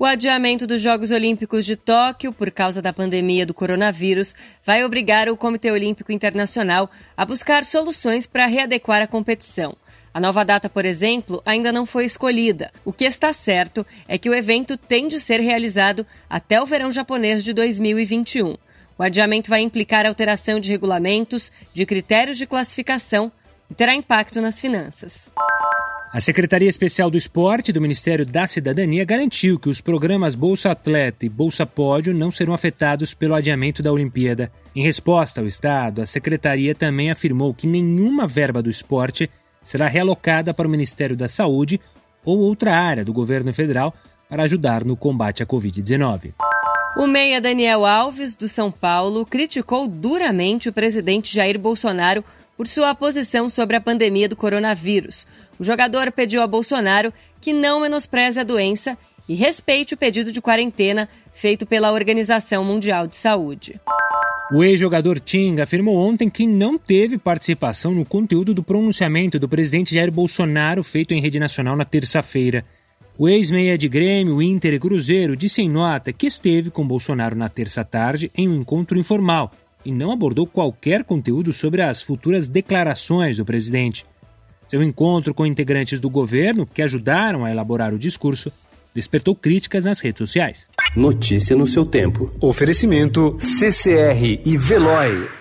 O adiamento dos Jogos Olímpicos de Tóquio por causa da pandemia do coronavírus vai obrigar o Comitê Olímpico Internacional a buscar soluções para readequar a competição. A nova data, por exemplo, ainda não foi escolhida. O que está certo é que o evento tem de ser realizado até o verão japonês de 2021. O adiamento vai implicar alteração de regulamentos, de critérios de classificação e terá impacto nas finanças. A Secretaria Especial do Esporte do Ministério da Cidadania garantiu que os programas Bolsa Atleta e Bolsa Pódio não serão afetados pelo adiamento da Olimpíada. Em resposta ao Estado, a Secretaria também afirmou que nenhuma verba do esporte será realocada para o Ministério da Saúde ou outra área do governo federal para ajudar no combate à Covid-19. O meia Daniel Alves, do São Paulo, criticou duramente o presidente Jair Bolsonaro por sua posição sobre a pandemia do coronavírus. O jogador pediu a Bolsonaro que não menospreze a doença e respeite o pedido de quarentena feito pela Organização Mundial de Saúde. O ex-jogador Ting afirmou ontem que não teve participação no conteúdo do pronunciamento do presidente Jair Bolsonaro feito em rede nacional na terça-feira. O ex-meia de Grêmio, Inter e Cruzeiro disse em nota que esteve com Bolsonaro na terça tarde em um encontro informal e não abordou qualquer conteúdo sobre as futuras declarações do presidente. Seu encontro com integrantes do governo, que ajudaram a elaborar o discurso, despertou críticas nas redes sociais. Notícia no seu tempo. Oferecimento CCR e Veloy.